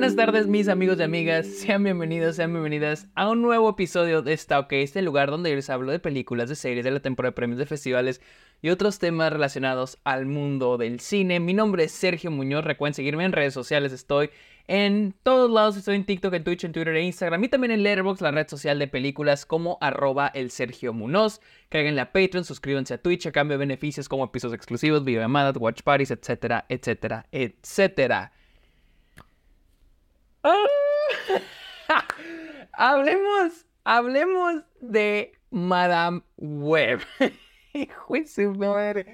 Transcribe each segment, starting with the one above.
buenas tardes, mis amigos y amigas. Sean bienvenidos, sean bienvenidas a un nuevo episodio de Está OK, este lugar donde yo les hablo de películas, de series, de la temporada de premios, de festivales y otros temas relacionados al mundo del cine. Mi nombre es Sergio Muñoz. Recuerden seguirme en redes sociales. Estoy en todos lados. Estoy en TikTok, en Twitch, en Twitter e Instagram. Y también en Letterboxd, la red social de películas, como arroba el Sergio. Cáiganle a Patreon, suscríbanse a Twitch a cambio de beneficios como episodios exclusivos, videollamadas, watch parties, etcétera, etcétera, etcétera. Ah. hablemos, hablemos de Madame Web. Madre.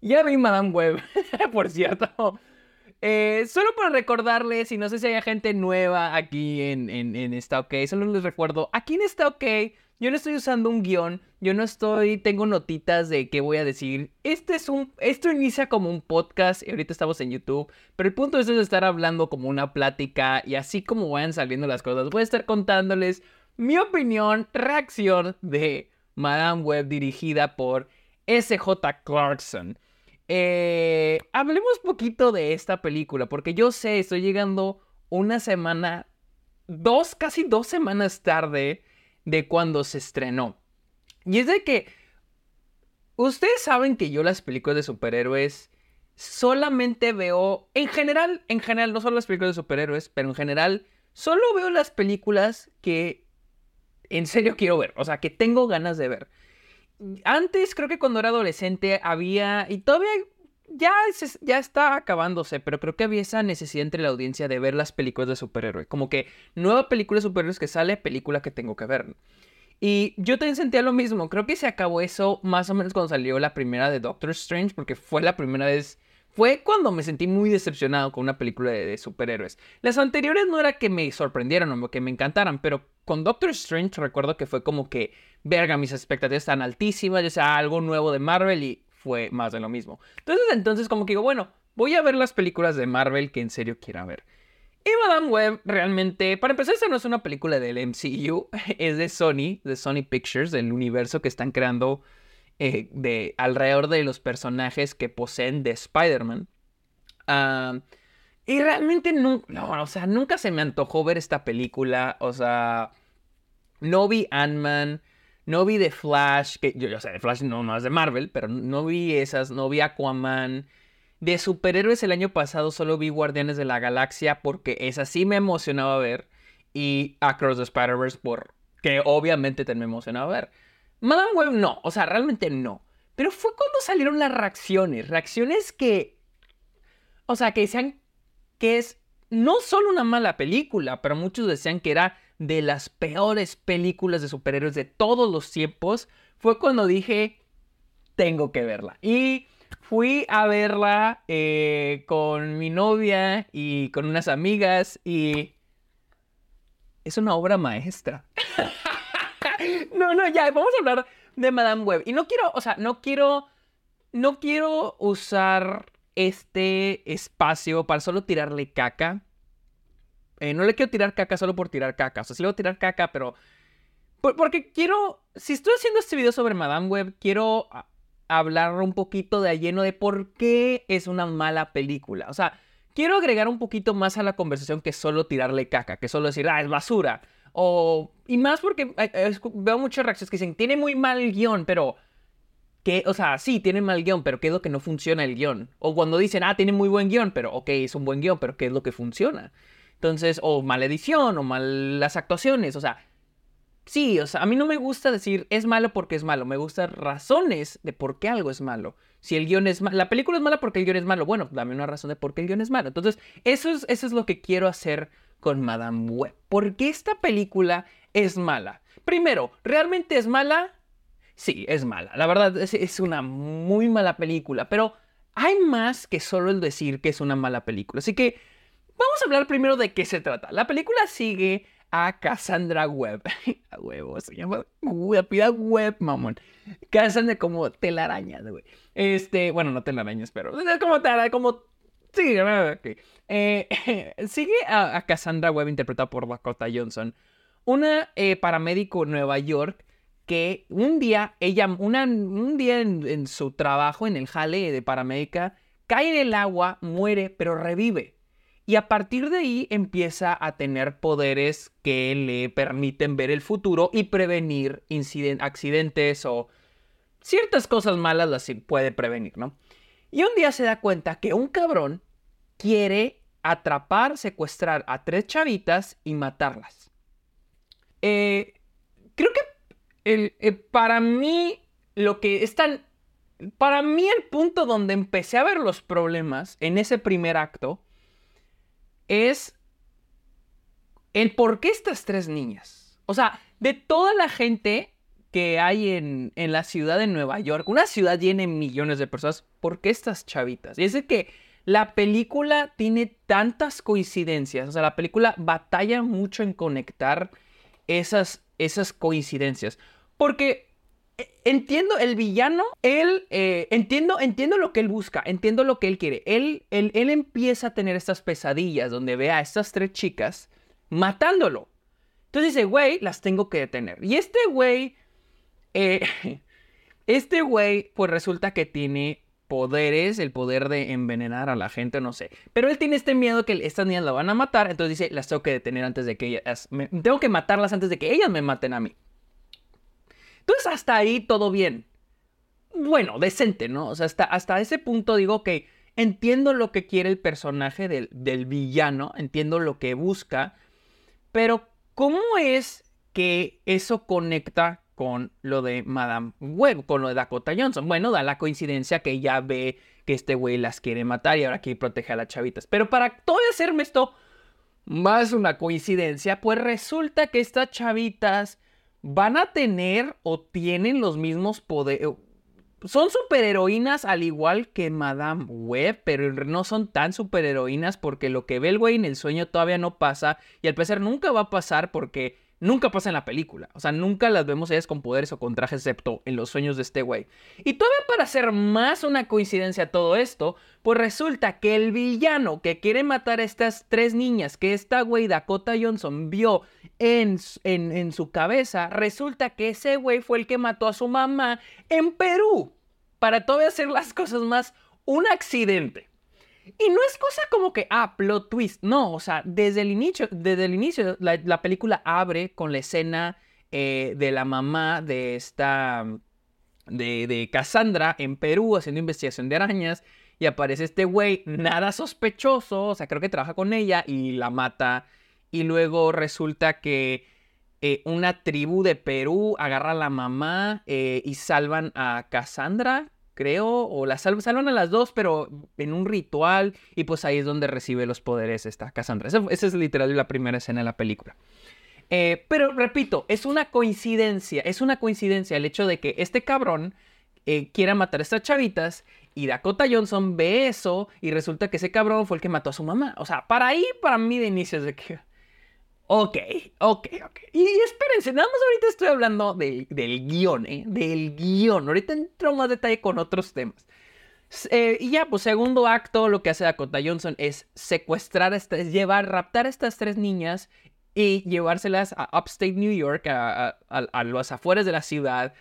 Ya vi Madame Web, por cierto. Eh, solo para recordarles, y no sé si hay gente nueva aquí en, en, en Está OK, solo les recuerdo, aquí en Está OK, yo no estoy usando un guion, yo no estoy, tengo notitas de qué voy a decir. Este es un, esto inicia como un podcast, y ahorita estamos en YouTube, pero el punto es estar hablando como una plática, y así como vayan saliendo las cosas, voy a estar contándoles mi opinión, reacción de Madame Web dirigida por SJ Clarkson. Eh, hablemos poquito de esta película, porque yo sé, estoy llegando una semana, dos, casi dos semanas tarde de cuando se estrenó. Y es de que ustedes saben que yo las películas de superhéroes solamente veo, en general, en general, no solo las películas de superhéroes, pero en general, solo veo las películas que en serio quiero ver, o sea, que tengo ganas de ver antes creo que cuando era adolescente había, y todavía ya, ya está acabándose, pero creo que había esa necesidad entre la audiencia de ver las películas de superhéroe. Como que nueva película de superhéroes que sale, película que tengo que ver. Y yo también sentía lo mismo. Creo que se acabó eso más o menos cuando salió la primera de Doctor Strange, porque fue la primera vez. Fue cuando me sentí muy decepcionado con una película de, de superhéroes. Las anteriores no era que me sorprendieran o que me encantaran, pero con Doctor Strange recuerdo que fue como que verga, mis expectativas están altísimas, ya sea algo nuevo de Marvel y fue más de lo mismo. Entonces, entonces como que digo, bueno, voy a ver las películas de Marvel que en serio quiera ver. Y Madame Web realmente, para empezar, esta no es una película del MCU, es de Sony, de Sony Pictures, del universo que están creando eh, de, alrededor de los personajes que poseen de Spider-Man. Y realmente no, no, o sea, nunca se me antojó ver esta película, o sea, no vi Ant-Man, no vi The Flash, que yo, yo sé, The Flash no, no es de Marvel, pero no vi esas, no vi Aquaman. De superhéroes el año pasado solo vi Guardianes de la Galaxia porque esa sí me emocionaba ver. Y Across the Spider-Verse porque obviamente también me emocionaba ver. Madame Web no, o sea, realmente no. Pero fue cuando salieron las reacciones. Reacciones que... O sea, que decían que es no solo una mala película, pero muchos decían que era de las peores películas de superhéroes de todos los tiempos, fue cuando dije, tengo que verla. Y fui a verla eh, con mi novia y con unas amigas y es una obra maestra. no, no, ya, vamos a hablar de Madame Web. Y no quiero, o sea, no quiero, no quiero usar este espacio para solo tirarle caca eh, no le quiero tirar caca solo por tirar caca. O sea, sí le voy a tirar caca, pero... porque quiero... Si estoy haciendo este video sobre Madame Web, quiero hablar un poquito de lleno de por qué es una mala película. O sea, quiero agregar un poquito más a la conversación que solo tirarle caca, que solo decir, ah, es basura. O... Y más porque veo muchas reacciones que dicen, tiene muy mal guion, pero... Que, o sea, sí, tiene mal guion, pero ¿qué es lo que no funciona el guion? O cuando dicen, ah, tiene muy buen guion, pero ok, es un buen guion, pero ¿qué es lo que funciona? Entonces, o mala edición, o malas actuaciones, o sea, sí, o sea, a mí no me gusta decir es malo porque es malo, me gustan razones de por qué algo es malo. Si el guion es malo, la película es mala porque el guion es malo, bueno, dame una razón de por qué el guion es malo. Entonces, eso es, eso es lo que quiero hacer con Madame Web. ¿Por qué esta película es mala? Primero, ¿realmente es mala? Sí, es mala. La verdad, es, es una muy mala película, pero hay más que solo el decir que es una mala película. Así que Vamos a hablar primero de qué se trata. La película sigue a Cassandra Webb. a huevo, se llama pida Webb, mamón. Cassandra como telarañas, güey. Este, bueno, no telarañas, pero como telarañas, como... Sí, okay. eh, sigue a, Cassandra Webb interpretada por Dakota Johnson. Una eh, paramédico en Nueva York que un día, ella, una, un día en, su trabajo, en el jale de paramédica, cae en el agua, muere, pero revive. Y a partir de ahí empieza a tener poderes que le permiten ver el futuro y prevenir accidentes o ciertas cosas malas las puede prevenir, ¿no? Y un día se da cuenta que un cabrón quiere atrapar, secuestrar a tres chavitas y matarlas. Eh, creo que el, eh, para mí lo que es tan... Para mí el punto donde empecé a ver los problemas en ese primer acto es el por qué estas tres niñas. O sea, de toda la gente que hay en, en, la ciudad de Nueva York, una ciudad llena de millones de personas, ¿por qué estas chavitas? Y es que la película tiene tantas coincidencias, o sea, la película batalla mucho en conectar esas, esas coincidencias, porque entiendo el villano, él, eh, entiendo, entiendo lo que él busca, entiendo lo que él quiere, él, él, él empieza a tener estas pesadillas donde ve a estas tres chicas matándolo. Entonces dice, güey, las tengo que detener. Y este güey eh, este güey, pues resulta que tiene poderes, el poder de envenenar a la gente, no sé. Pero él tiene este miedo que estas niñas la van a matar, entonces dice, las tengo que detener antes de que ellas... tengo que matarlas antes de que ellas me maten a mí. Entonces hasta ahí todo bien. Bueno, decente, ¿no? O sea, hasta, hasta ese punto digo que entiendo lo que quiere el personaje del, del villano, entiendo lo que busca, pero ¿cómo es que eso conecta con lo de Madame Web, con lo de Dakota Johnson. Bueno, da la coincidencia que ella ve que este güey las quiere matar y ahora quiere proteger a las chavitas. Pero para todavía hacerme esto más una coincidencia, pues resulta que estas chavitas van a tener o tienen los mismos poderes. Son superheroínas al igual que Madame Web, pero no son tan superheroínas porque lo que ve el güey en el sueño todavía no pasa y al parecer nunca va a pasar porque Nunca pasa en la película. O sea, nunca las vemos ellas con poderes o con trajes, excepto en los sueños de este güey. Y todavía para hacer más una coincidencia todo esto, pues resulta que el villano que quiere matar a estas tres niñas que esta güey Dakota Johnson vio en, en, en su cabeza, resulta que ese güey fue el que mató a su mamá en Perú. Para todavía hacer las cosas más, un accidente. Y no es cosa como que, ah, plot twist. No, o sea, desde el inicio, desde el inicio la, película abre con la escena eh, de la mamá de esta, de, de Cassandra en Perú haciendo investigación de arañas. Y aparece este güey, nada sospechoso, o sea, creo que trabaja con ella y la mata. Y luego resulta que eh, una tribu de Perú agarra a la mamá eh, y salvan a Cassandra, creo, o la salvan a las dos, pero en un ritual, y pues ahí es donde recibe los poderes esta Cassandra. Esa, es literal la primera escena de la película. Eh, pero repito, es una coincidencia, es una coincidencia el hecho de que este cabrón eh, quiera matar a estas chavitas y Dakota Johnson ve eso y resulta que ese cabrón fue el que mató a su mamá. O sea, para ahí, para mí de inicio es de que Ok, ok, ok. Y, espérense, nada más ahorita estoy hablando del guion, ¿eh? Del guion. Ahorita entro más detalle con otros temas. Eh, y ya, pues segundo acto, lo que hace Dakota Johnson es secuestrar, a estas, llevar, raptar a estas tres niñas y llevárselas a Upstate New York, a, a, a los afueras de la ciudad,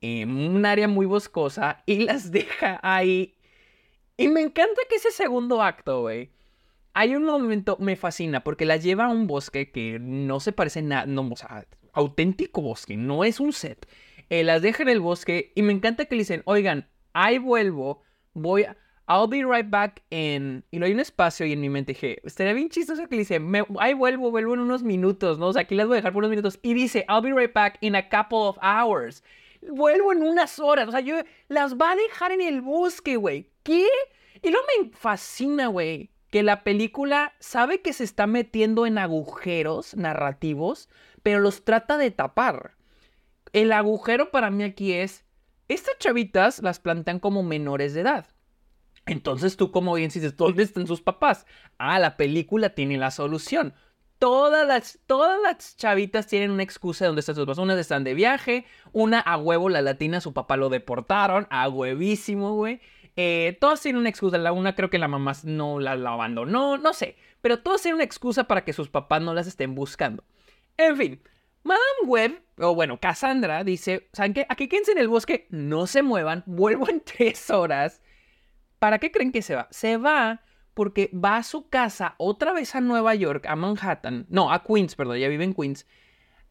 en un área muy boscosa, y las deja ahí. Y me encanta que ese segundo acto, güey hay un momento, me fascina, porque la lleva a un bosque que no se parece nada, no, o sea, auténtico bosque, no es un set. Eh, las deja en el bosque y me encanta que le dicen, oigan, ahí vuelvo, voy. I'll be right back in... Y no hay un espacio y en mi mente dije, estaría bien chistoso que le dice, ahí vuelvo, vuelvo en unos minutos, ¿no? O sea, aquí las voy a dejar por unos minutos. Y dice, I'll be right back in a couple of hours. Vuelvo en unas horas. O sea, yo las va a dejar en el bosque, güey. ¿Qué? Y luego me fascina, güey, que la película sabe que se está metiendo en agujeros narrativos, pero los trata de tapar. El agujero para mí aquí es, estas chavitas las plantean como menores de edad. Entonces tú como bien dices, ¿dónde están sus papás? Ah, la película tiene la solución. Todas las, todas las chavitas tienen una excusa de dónde están sus papás. Unas están de viaje, una a huevo, la latina, su papá lo deportaron, a huevísimo, güey. Eh, todos tienen una excusa. La una creo que la mamá no la, abandonó, no sé. Pero todos tienen una excusa para que sus papás no las estén buscando. En fin, Madame Web, o bueno, Cassandra, dice: ¿Saben qué? Aquí quédense en el bosque, no se muevan, vuelvo en tres horas. ¿Para qué creen que se va? Se va porque va a su casa otra vez a Nueva York, a Manhattan, no, a Queens, perdón, ya vive en Queens,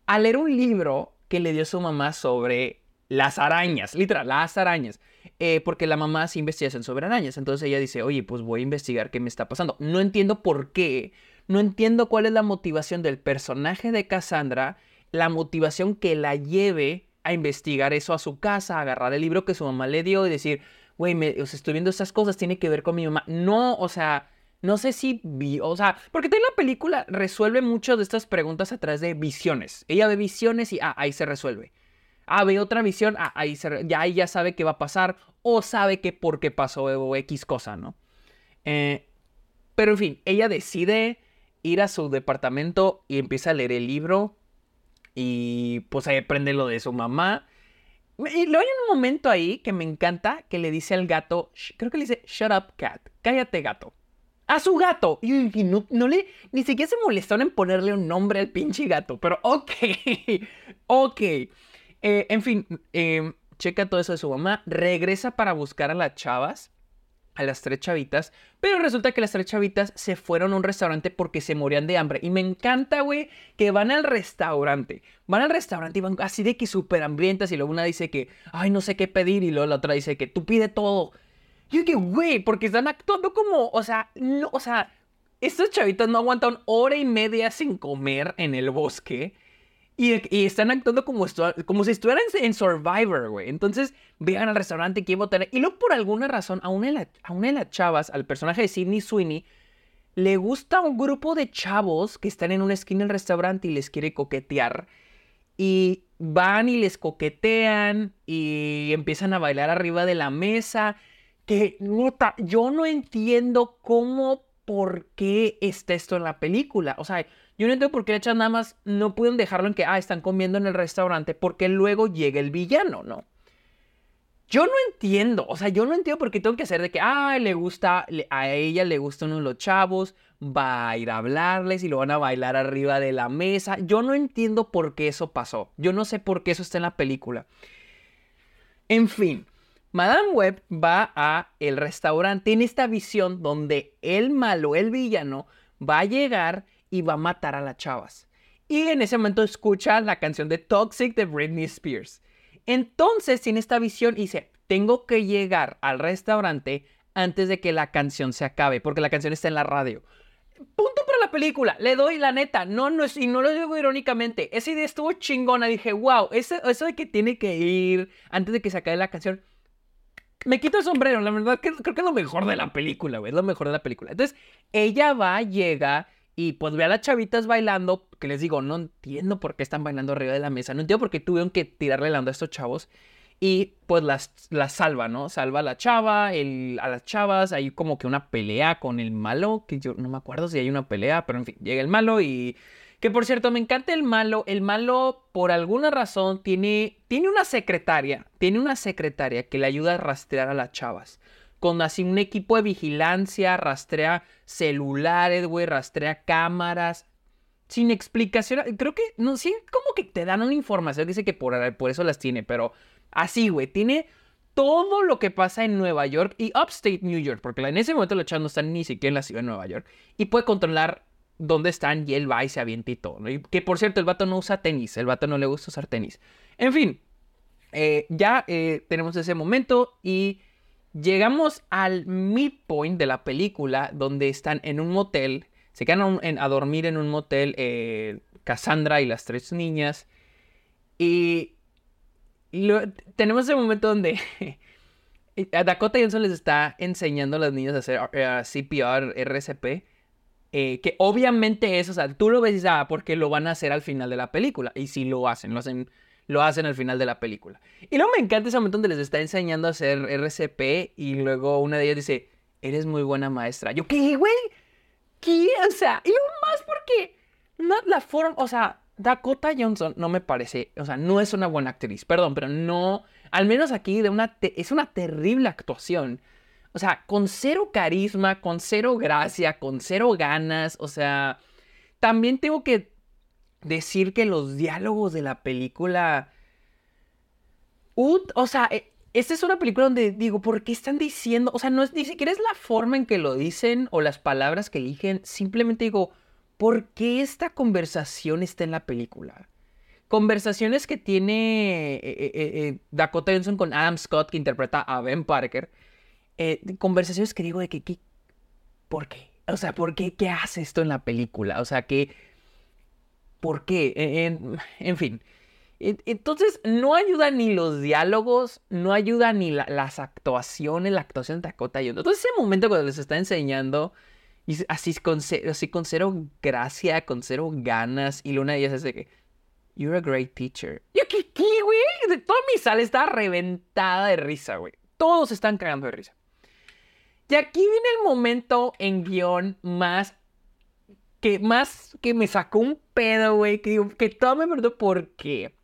a leer un libro que le dio su mamá sobre las arañas, literal, las arañas. Eh, porque la mamá hace investigación sobre arañas. Entonces ella dice, oye, pues voy a investigar qué me está pasando. No entiendo por qué, no entiendo cuál es la motivación del personaje de Cassandra, la motivación que la lleve a investigar eso a su casa, a agarrar el libro que su mamá le dio y decir, güey, estoy viendo estas cosas, tiene que ver con mi mamá. No, o sea, no sé si vi, o sea, porque la película resuelve muchas de estas preguntas a través de visiones. Ella ve visiones y ah, ahí se resuelve. Ah, ve otra visión, ah, ahí ya ella sabe qué va a pasar o sabe que por qué pasó o X cosa, ¿no? Eh, pero en fin, ella decide ir a su departamento y empieza a leer el libro y pues ahí aprende lo de su mamá. Y luego hay un momento ahí que me encanta que le dice al gato, creo que le dice, shut up cat, cállate gato. A su gato. Y, no, le, ni siquiera se molestaron en ponerle un nombre al pinche gato, pero ok, ok. Eh, en fin, em, checa todo eso de su mamá, regresa para buscar a las chavas, a las tres chavitas, pero resulta que las tres chavitas se fueron a un restaurante porque se morían de hambre. Y me encanta, güey, que van al restaurante. Van al restaurante y van así de que súper hambrientas y luego una dice que, ay, no sé qué pedir y luego la otra dice que tú pide todo. Yo que, güey, porque están actuando como, o sea, no, o sea, estos chavitas no aguantan hora y media sin comer en el bosque. Y, están actuando como, como si estuvieran en Survivor, güey. Entonces, vean al restaurante que iba. Y luego, por alguna razón, a una, de a una de las chavas, al personaje de Sidney Sweeney, le gusta un grupo de chavos que están en una esquina del restaurante y les quiere coquetear. Y van y les coquetean y empiezan a bailar arriba de la mesa. Que, nota, yo no entiendo cómo, por qué está esto en la película. O sea, yo no entiendo por qué echan nada más no pueden dejarlo en que, ah, están comiendo en el restaurante porque luego llega el villano, ¿no? Yo no entiendo, o sea, yo no entiendo por qué tengo que hacer de que, ah, le gusta, a ella le gustan los chavos, va a ir a hablarles y lo van a bailar arriba de la mesa. Yo no entiendo por qué eso pasó. Yo no sé por qué eso está en la película. En fin, Madame Web va a el restaurante en esta visión donde el malo, el villano, va a llegar y va a matar a las chavas. Y en ese momento escucha la canción de Toxic de Britney Spears. Entonces tiene esta visión y dice, tengo que llegar al restaurante antes de que la canción se acabe, porque la canción está en la radio. Punto para la película, le doy la neta, no, no, y no lo digo irónicamente, esa idea estuvo chingona, dije, wow, eso, eso de que tiene que ir antes de que se acabe la canción, me quito el sombrero, la verdad que creo que es lo mejor de la película, güey, es lo mejor de la película. Entonces, ella va, llega y pues ve a las chavitas bailando, que les digo, no entiendo por qué están bailando arriba de la mesa, no entiendo por qué tuvieron que tirarle la onda a estos chavos. Y pues las, las salva, ¿no? Salva a la chava, el, a las chavas, hay como que una pelea con el malo, que yo no me acuerdo si hay una pelea, pero en fin, llega el malo y... Que por cierto, me encanta el malo. El malo, por alguna razón, tiene, tiene una secretaria. Tiene una secretaria que le ayuda a rastrear a las chavas con así un equipo de vigilancia, rastrea celulares, güey, rastrea cámaras. Sin explicación, creo que, no, sí, como que te dan una información, dice que por, por eso las tiene, pero así, güey, tiene todo lo que pasa en Nueva York y Upstate New York, porque en ese momento los chavos no están ni siquiera en la ciudad de Nueva York, y puede controlar dónde están y él va y se avienta todo. Y que por cierto, el vato no usa tenis, el vato no le gusta usar tenis. En fin, eh, ya eh, tenemos ese momento y Llegamos al midpoint de la película donde están en un motel, se quedan a, dormir en un motel eh, Cassandra y las tres niñas. Y, tenemos ese momento donde Dakota Johnson les está enseñando a las niñas a hacer CPR, RCP. Eh, que obviamente es, o sea, tú lo ves y dices, ah, porque lo van a hacer al final de la película. Y si lo hacen, lo hacen lo hacen al final de la película. Y luego me encanta ese momento donde les está enseñando a hacer RCP y luego una de ellas dice, eres muy buena maestra. Yo, ¿qué, güey? ¿Qué? O sea, y lo más porque no, la forma, o sea, Dakota Johnson no me parece, o sea, no es una buena actriz, perdón, pero no, al menos aquí de una es una terrible actuación. O sea, con cero carisma, con cero gracia, con cero ganas, o sea, también tengo que decir que los diálogos de la película... o sea, e, esta es una película donde digo, ¿por qué están diciendo? O sea, no es ni siquiera es la forma en que lo dicen o las palabras que eligen. Simplemente digo, ¿por qué esta conversación está en la película? Conversaciones que tiene eh, eh, eh, Dakota Johnson con Adam Scott, que interpreta a Ben Parker. Conversaciones que digo de que, ¿por qué? O sea, ¿por qué? ¿Qué hace esto en la película? O sea, que, ¿por qué? en fin. Entonces, no ayuda ni los diálogos, no ayuda ni las actuaciones, la actuación de Dakota Johnson. Entonces, ese momento cuando les está enseñando, y así con, así cero gracia, con cero ganas, y Luna Díaz dice que, You're a great teacher. Yo, ¿qué, qué, güey? Toda mi sala está reventada de risa, güey. Todos están cagando de risa. Y aquí viene el momento en guion más que más que me sacó un pedo, güey, que todo me preguntó por qué.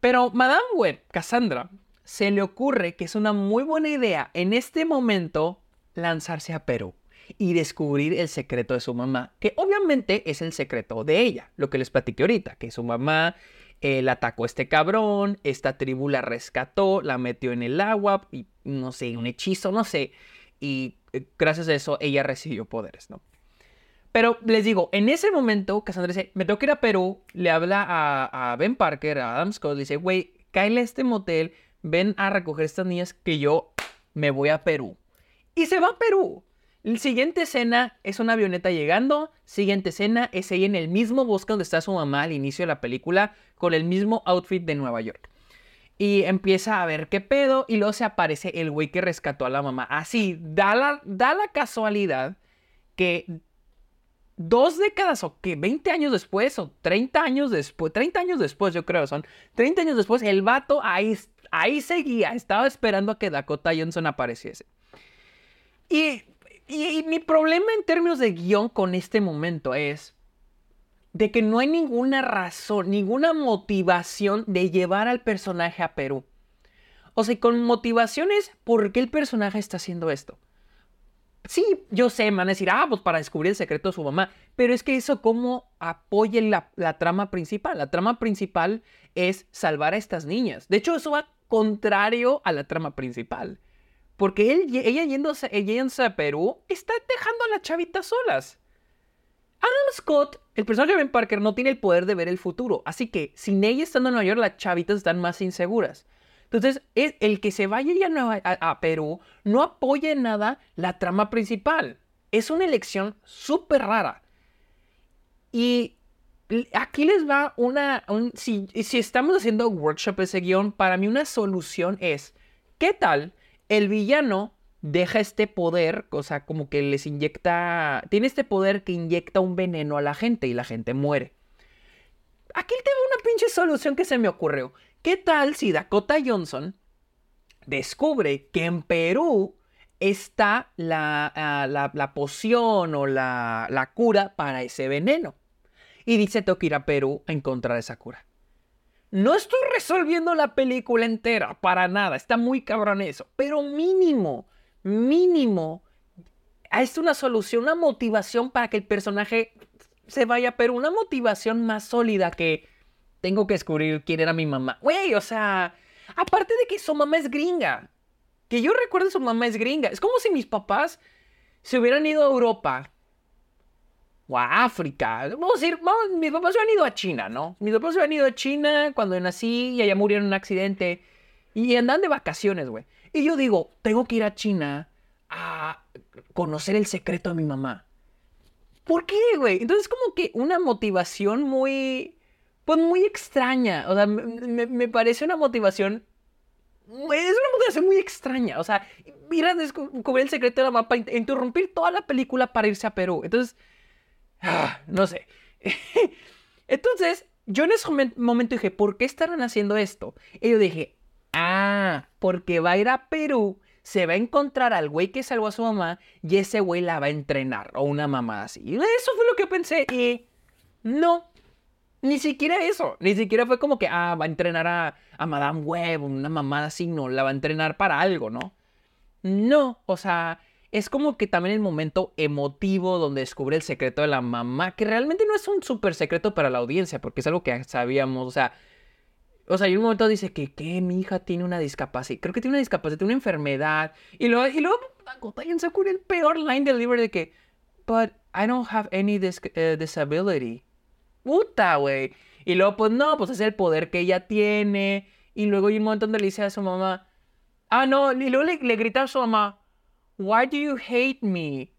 Pero Madame Web, Cassandra, se le ocurre que es una muy buena idea en este momento lanzarse a Perú y descubrir el secreto de su mamá, que obviamente es el secreto de ella, lo que les platiqué ahorita, que su mamá la atacó a este cabrón, esta tribu la rescató, la metió en el agua, y no sé, un hechizo, no sé, y eh, gracias a eso ella recibió poderes, ¿no? Pero les digo, en ese momento, Cassandra dice, me tengo que ir a Perú, le habla a, Ben Parker, a Adam Scott, le dice, güey, cáele a este motel, ven a recoger estas niñas que yo me voy a Perú. Y se va a Perú. La siguiente escena es una avioneta llegando. Siguiente escena es ella en el mismo bosque donde está su mamá al inicio de la película, con el mismo outfit de Nueva York. Y empieza a ver qué pedo, y luego se aparece el güey que rescató a la mamá. Así, da la, da la casualidad que dos décadas o qué, 20 años después o 30 años después, 30 años después yo creo son, 30 años después el vato ahí, ahí seguía, estaba esperando a que Dakota Johnson apareciese. Y, y, mi problema en términos de guion con este momento es de que no hay ninguna razón, ninguna motivación de llevar al personaje a Perú. O sea, con motivaciones, ¿por qué el personaje está haciendo esto? Sí, yo sé, me van a decir, ah, pues para descubrir el secreto de su mamá. Pero es que eso, ¿cómo apoya la, la, trama principal? La trama principal es salvar a estas niñas. De hecho, eso va contrario a la trama principal. Porque él, ella yéndose, yéndose a Perú está dejando a las chavitas solas. Adam Scott, el personaje de Ben Parker, no tiene el poder de ver el futuro. Así que sin ella estando en Nueva York, las chavitas están más inseguras. Entonces, el que se vaya ya a, Perú no apoya en nada la trama principal. Es una elección súper rara. Y aquí les va una... si, si estamos haciendo workshop ese guion, para mí una solución es, ¿qué tal el villano deja este poder, o sea, como que les inyecta, tiene este poder que inyecta un veneno a la gente y la gente muere. Aquí tengo una pinche solución que se me ocurrió. ¿Qué tal si Dakota Johnson descubre que en Perú está la, ah, la, poción o la, la, cura para ese veneno? Y dice, tengo que ir a Perú a encontrar esa cura. No estoy resolviendo la película entera, para nada, está muy cabrón eso, pero mínimo, mínimo, es una solución, una motivación para que el personaje se vaya a Perú, una motivación más sólida que tengo que descubrir quién era mi mamá. Güey, o sea, aparte de que su mamá es gringa. Que yo recuerdo su mamá es gringa. Es como si mis papás se hubieran ido a Europa o a África. Vamos a decir, mis papás se han ido a China, ¿no? Mis papás se han ido a China cuando nací y allá murieron en un accidente. Y andan de vacaciones, güey. Y yo digo, tengo que ir a China a conocer el secreto de mi mamá. ¿Por qué, güey? Entonces, como que una motivación muy pues muy extraña. O sea, me, parece una motivación. Es una motivación muy extraña. O sea, ir a descubrir el secreto de la mapa, interrumpir toda la película para irse a Perú. Entonces, ah, no sé. Entonces, yo en ese momento dije, ¿por qué estarán haciendo esto? Y yo dije, ah, porque va a ir a Perú, se va a encontrar al güey que salvó a su mamá y ese güey la va a entrenar, o una mamá así. Y eso fue lo que pensé y no, ni siquiera eso. Ni siquiera fue como que, ah, va a entrenar a, a Madame Web, una mamada así, no, la va a entrenar para algo, ¿no? No, o sea, es como que también el momento emotivo donde descubre el secreto de la mamá, que realmente no es un súper secreto para la audiencia, porque es algo que sabíamos, o sea, O sea, hay un momento dice que, ¿qué? Mi hija tiene una discapacidad. Creo que tiene una discapacidad, tiene una enfermedad. Y luego, y luego Johnson con el peor line delivery de que, but I don't have any eh, disability. Puta, güey. Y luego, pues no, pues es el poder que ella tiene. Y luego hay un momento donde le dice a su mamá, ah, no, y luego le grita a su mamá, why do you hate me?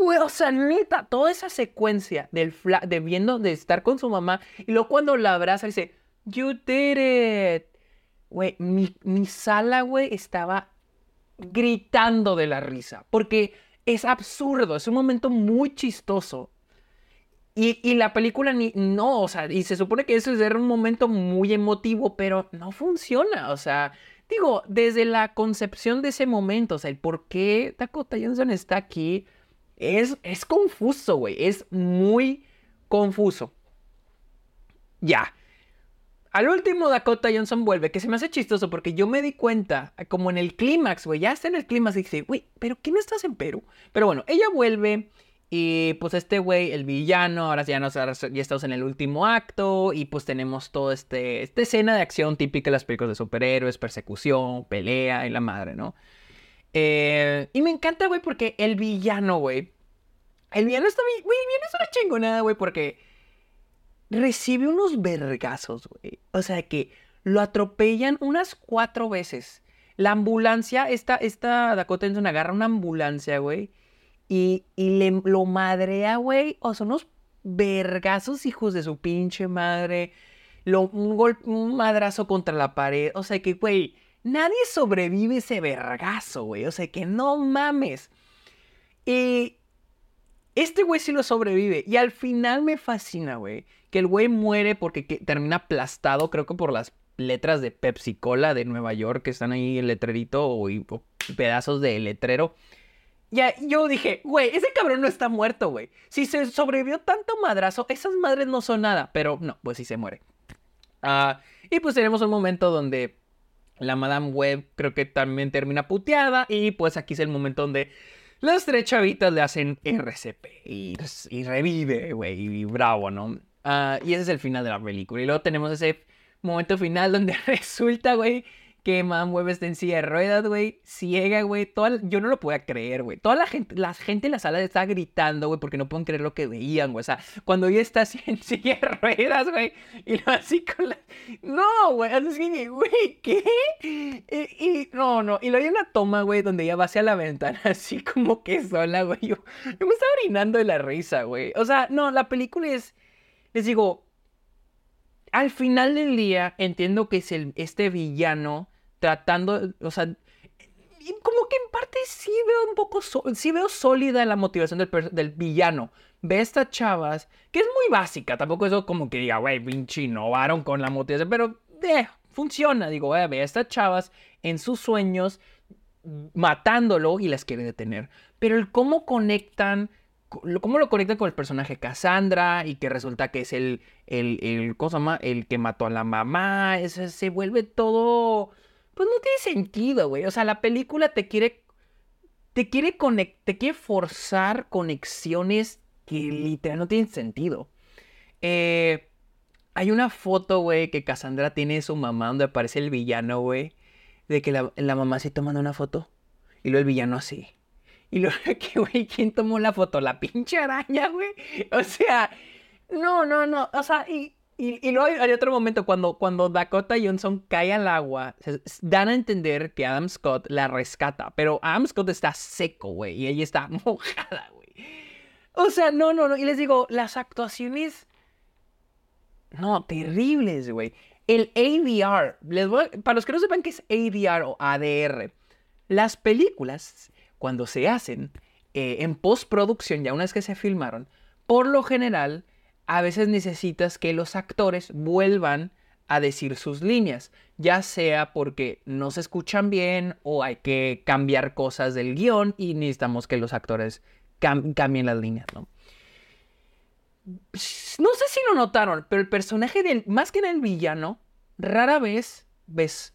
Güey, o sea, neta, toda esa secuencia del de viendo, de estar con su mamá, y luego cuando la abraza dice, you did it. Güey, mi, mi sala, güey, estaba gritando de la risa, porque es absurdo, es un momento muy chistoso. Y, la película ni, no, o sea, y se supone que eso es un momento muy emotivo, pero no funciona, o sea, digo, desde la concepción de ese momento, o sea, el por qué Dakota Johnson está aquí, es, es confuso, güey, es muy confuso. Ya. Al último Dakota Johnson vuelve, que se me hace chistoso porque yo me di cuenta, como en el clímax, güey, ya está en el clímax y güey, pero ¿qué no estás en Perú? Pero bueno, ella vuelve y pues este güey, el villano, ahora ya, nos, ya estamos en el último acto y pues tenemos toda este, esta escena de acción típica de las películas de superhéroes, persecución, pelea y la madre, ¿no? Eh, y me encanta, güey, porque el villano, güey, el villano está bien, güey, el villano es una chingonada, güey, porque recibe unos vergazos, güey. O sea que lo atropellan unas cuatro veces. La ambulancia, esta, esta Dakota Johnson agarra una ambulancia, güey y, le, lo madrea, güey. O son unos vergazos hijos de su pinche madre. Lo, un, golpe, un madrazo contra la pared. O sea que, güey, nadie sobrevive ese vergazo, güey. O sea que no mames. Y este güey sí lo sobrevive. Y al final me fascina, güey. Que el güey muere porque termina aplastado, creo que por las letras de Pepsi Cola de Nueva York que están ahí el letrerito o pedazos de letrero. Ya, yo dije, güey, ese cabrón no está muerto, güey. Si se sobrevivió tanto madrazo, esas madres no son nada. Pero no, pues sí se muere. Ah, y pues tenemos un momento donde la Madame Web creo que también termina puteada. Y pues aquí es el momento donde las tres chavitas le hacen RCP. Y, y revive, güey. Y bravo, ¿no? Ah, y ese es el final de la película. Y luego tenemos ese momento final donde resulta, güey, que Man Web está en silla de ruedas, güey, ciega, güey. Yo no lo podía creer, güey. Toda la gente, la gente en la sala está gritando, güey, porque no pueden creer lo que veían, güey. O sea, cuando ella está así en silla de ruedas, güey, y lo así con la... No, güey, así, güey, ¿qué? Y, no, no, y luego hay una toma, güey, donde ella va hacia la ventana, así como que sola, güey. Yo, yo me estaba orinando de la risa, güey. O sea, no, la película es... Les digo, al final del día entiendo que es el, este villano tratando, o sea, como que en parte sí veo un poco, sí veo sólida la motivación del, villano. Ve a estas chavas, que es muy básica, tampoco eso como que diga, güey, pinche innovaron con la motivación, pero eh, funciona, digo, ve a estas chavas en sus sueños matándolo y las quiere detener. Pero el cómo conectan, cómo lo conectan con el personaje Cassandra y que resulta que es el, el, el, cosa el que mató a la mamá, se vuelve todo pues no tiene sentido, güey. O sea, la película te quiere. Te quiere, te quiere forzar conexiones que literal no tienen sentido. Eh, hay una foto, güey, que Cassandra tiene de su mamá donde aparece el villano, güey. De que la, la mamá se tomando una foto. Y luego el villano así. Y luego, que, güey, ¿quién tomó la foto? La pinche araña, güey. O sea, no, no, no. O sea, y y, luego hay, otro momento cuando, cuando Dakota Johnson cae al agua, dan a entender que Adam Scott la rescata, pero Adam Scott está seco, güey, y ella está mojada, güey. O sea, no, no, no. Y les digo, las actuaciones, no, terribles, güey. El ADR, les para los que no sepan qué es ADR o ADR, las películas, cuando se hacen eh, en postproducción, ya una vez que se filmaron, por lo general a veces necesitas que los actores vuelvan a decir sus líneas, ya sea porque no se escuchan bien o hay que cambiar cosas del guion y necesitamos que los actores cambien las líneas, ¿no? Sé si lo notaron, pero el personaje del, más que en el villano, rara vez ves,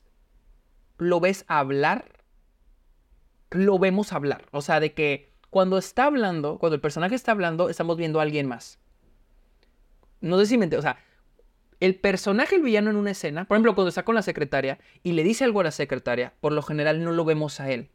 lo ves hablar, lo vemos hablar, o sea, de que cuando está hablando, cuando el personaje está hablando, estamos viendo a alguien más. No sé si me o sea, el personaje, el villano en una escena, por ejemplo, cuando está con la secretaria y le dice algo a la secretaria, por lo general no lo vemos a él.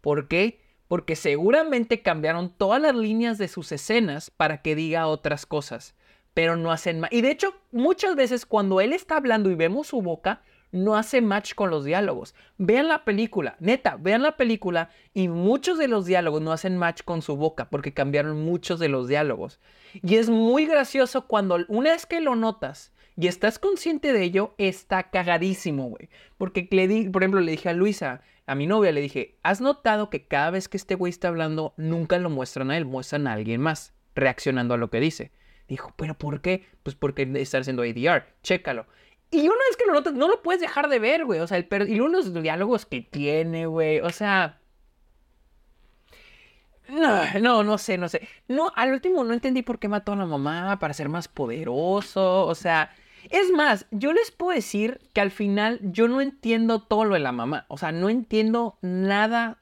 ¿Por qué? Porque seguramente cambiaron todas las líneas de sus escenas para que diga otras cosas, pero no hacen más. Y de hecho, muchas veces cuando él está hablando y vemos su boca, no hace match con los diálogos. Vean la película, neta, vean la película y muchos de los diálogos no hacen match con su boca porque cambiaron muchos de los diálogos. Y es muy gracioso cuando una vez que lo notas y estás consciente de ello, está cagadísimo, güey. Porque, le di, por ejemplo, le dije a Luisa, a mi novia, le dije, ¿has notado que cada vez que este güey está hablando, nunca lo muestran a él, muestran a alguien más, reaccionando a lo que dice? Dijo, ¿pero por qué? Pues porque está haciendo ADR, chécalo. Y una vez que lo notas, no lo puedes dejar de ver, güey. O sea, el y los diálogos que tiene, güey. O sea. No, no, no sé, no sé. No, al último no entendí por qué mató a la mamá para ser más poderoso. O sea, es más, yo les puedo decir que al final yo no entiendo todo lo de la mamá. O sea, no entiendo nada.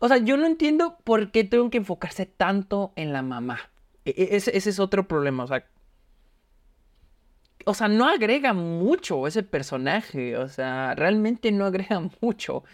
O sea, yo no entiendo por qué tengo que enfocarse tanto en la mamá. E, e, ese, ese es otro problema. O sea, o sea, no agrega mucho ese personaje. O sea, realmente no agrega mucho.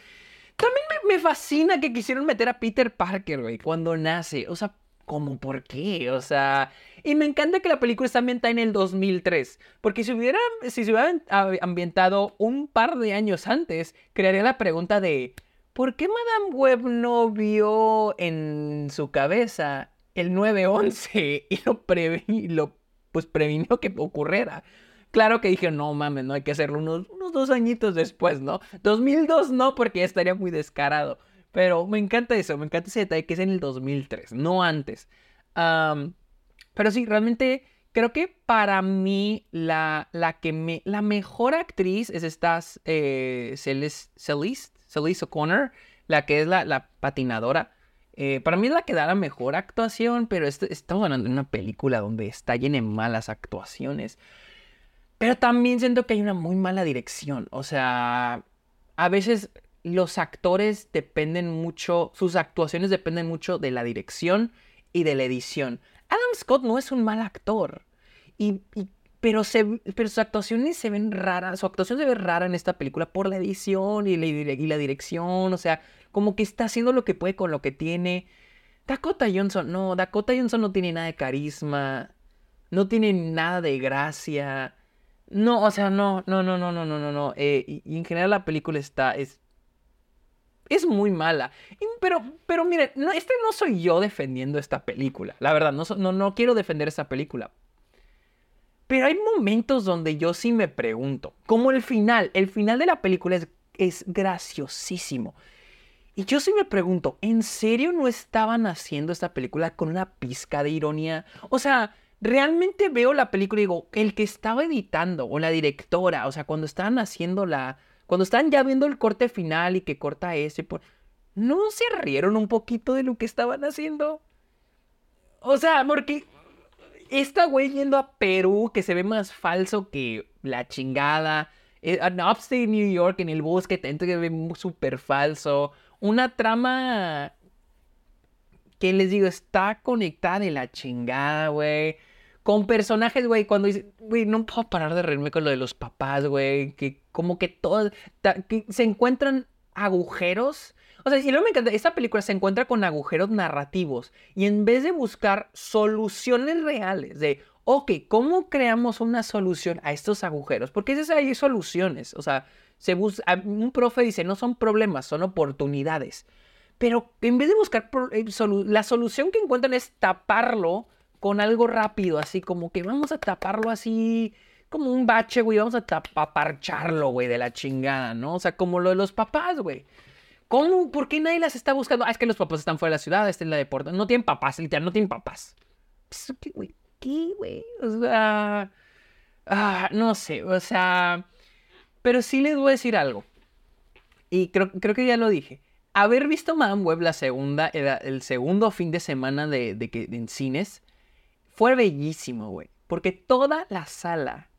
También me, fascina que quisieron meter a Peter Parker, güey, cuando nace. O sea, ¿cómo por qué? O sea, y me encanta que la película está ambientada en el 2003. Porque si hubiera, si se hubiera ambientado un par de años antes, crearía la pregunta de. ¿Por qué Madame Web no vio en su cabeza el 911 y lo, previ lo pues previnió que ocurriera. Claro que dije, no mames, no hay que hacerlo unos, unos dos añitos después, ¿no? 2002 no, porque ya estaría muy descarado. Pero me encanta eso, me encanta ese detalle que es en el 2003, no antes. pero sí, realmente creo que para mí la, la que me, la mejor actriz es esta eh, Celeste, Celeste, O'Connor, la que es la, la patinadora. Eh, para mí es la que da la mejor actuación, pero este, estamos hablando de una película donde está llena de malas actuaciones. Pero también siento que hay una muy mala dirección. O sea, a veces los actores dependen mucho, sus actuaciones dependen mucho de la dirección y de la edición. Adam Scott no es un mal actor. Y, pero, se, pero sus actuaciones se ven raras. Su actuación se ve rara en esta película por la edición y la, y dirección. O sea, como que está haciendo lo que puede con lo que tiene. Dakota Johnson, no, Dakota Johnson no tiene nada de carisma, no tiene nada de gracia. No, o sea, no, no, no, no, no, no, no, no. Eh, y, en general la película está, es, es muy mala. pero, pero miren, no, este no soy yo defendiendo esta película. La verdad, no, no, no quiero defender esta película. Pero hay momentos donde yo sí me pregunto, como el final, el final de la película es, es graciosísimo. Y yo sí me pregunto, ¿en serio no estaban haciendo esta película con una pizca de ironía? O sea, realmente veo la película y digo, el que estaba editando o la directora, o sea, cuando estaban haciendo la... Cuando estaban ya viendo el corte final y que corta ese, ¿no se rieron un poquito de lo que estaban haciendo? O sea, porque esta güey yendo a Perú, que se ve más falso que la chingada. En eh, Upstate New York, en el bosque, que se ve súper falso una trama que les digo, está conectada de la chingada, güey. Con personajes, güey, cuando dice, güey, no puedo parar de reírme con lo de los papás, güey, que como que todos, que se encuentran agujeros. O sea, y luego me encanta, esta película se encuentra con agujeros narrativos y en vez de buscar soluciones reales de, ok, ¿cómo creamos una solución a estos agujeros? Porque esas hay soluciones, o sea, se un profe dice, no son problemas, son oportunidades. Pero en vez de buscar eh, la solución que encuentran es taparlo con algo rápido, así como que vamos a taparlo así, como un bache, güey, vamos a taparcharlo, güey, de la chingada, ¿no? O sea, como lo de los papás, güey. ¿Cómo? ¿Por qué nadie las está buscando? Ah, es que los papás están fuera de la ciudad, esta es la deporte. No tienen papás, literal, no tienen papás. Pues, ¿Qué, güey? ¿Qué, güey? O sea... Ah, no sé, o sea... Pero sí les voy a decir algo. Y creo, creo que ya lo dije. Haber visto Madame Web la segunda, era el segundo fin de semana de, que, en cines, fue bellísimo, güey. Porque toda la sala,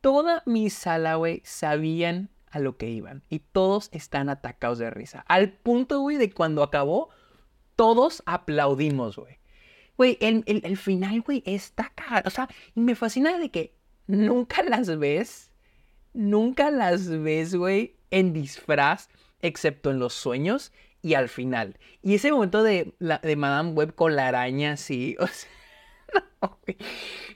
toda mi sala, güey, sabían a lo que iban. Y todos están atacados de risa. Al punto, güey, de cuando acabó, todos aplaudimos, güey. Güey, el, el, final, güey, está cagado. O sea, y me fascina de que nunca las ves, nunca las ves, güey, en disfraz, excepto en los sueños y al final. Y ese momento de, la, de Madame Web con la araña, sí, o sea, no, güey.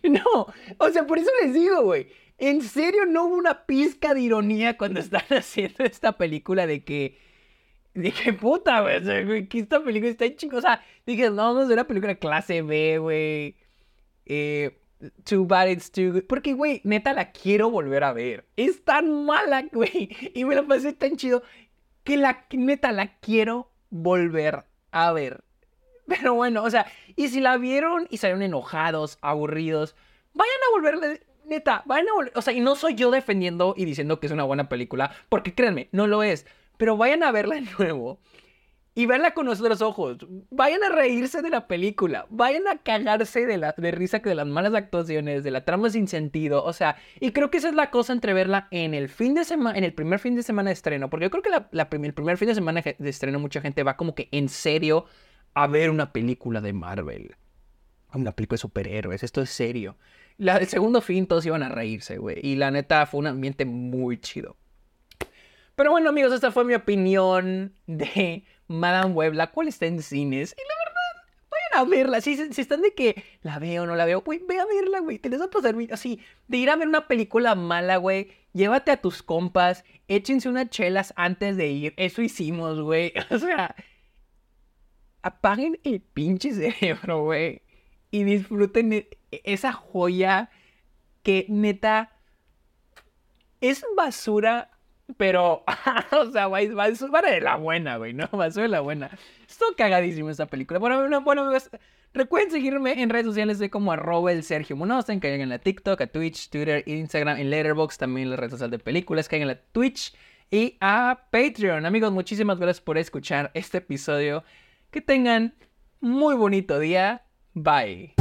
No, o sea, por eso les digo, güey. En serio, no hubo una pizca de ironía cuando están haciendo esta película de que. Dije, puta, güey, que esta película está chico. O sea, dije, no, no es una película clase B, güey. Eh, too bad it's too good. Porque, güey, neta la quiero volver a ver. Es tan mala, güey. Y me la pasé tan chido que la neta la quiero volver a ver. Pero bueno, o sea, y si la vieron y salieron enojados, aburridos, vayan a volverle, neta, vayan a volver, o sea, y no soy yo defendiendo y diciendo que es una buena película, porque créanme, no lo es, pero vayan a verla de nuevo y verla con nuestros ojos. Vayan a reírse de la película. Vayan a cagarse de, la, de risa de las malas actuaciones, de la trama sin sentido. O sea, y creo que esa es la cosa entre verla en el fin de semana, en el primer fin de semana de estreno. Porque yo creo que la, el primer fin de semana de estreno mucha gente va como que en serio a ver una película de Marvel. Una película de superhéroes. Esto es serio. La, el segundo fin todos iban a reírse, güey. Y la neta fue un ambiente muy chido. Pero bueno, amigos, esta fue mi opinión de Madame Web, la cual está en cines. Y la verdad, vayan a verla. Si, si están de que la veo o no la veo, güey, ve a verla, güey. Te les va a pasar así, de ir a ver una película mala, güey. Llévate a tus compas, échense unas chelas antes de ir. Eso hicimos, güey. O sea, apaguen el pinche cerebro, güey. Y disfruten e, esa joya que neta es basura pero, o sea, basura de la buena, güey, ¿no? Basura de la buena. Estoy cagadísimo esta película. Bueno, bueno, recuerden seguirme en redes sociales de como arroba el Sergio Munoz. Que en la TikTok, a Twitch, Twitter, Instagram, en Letterboxd, también las redes sociales de películas. Que en la Twitch y a Patreon. Amigos, muchísimas gracias por escuchar este episodio. Que tengan muy bonito día. Bye.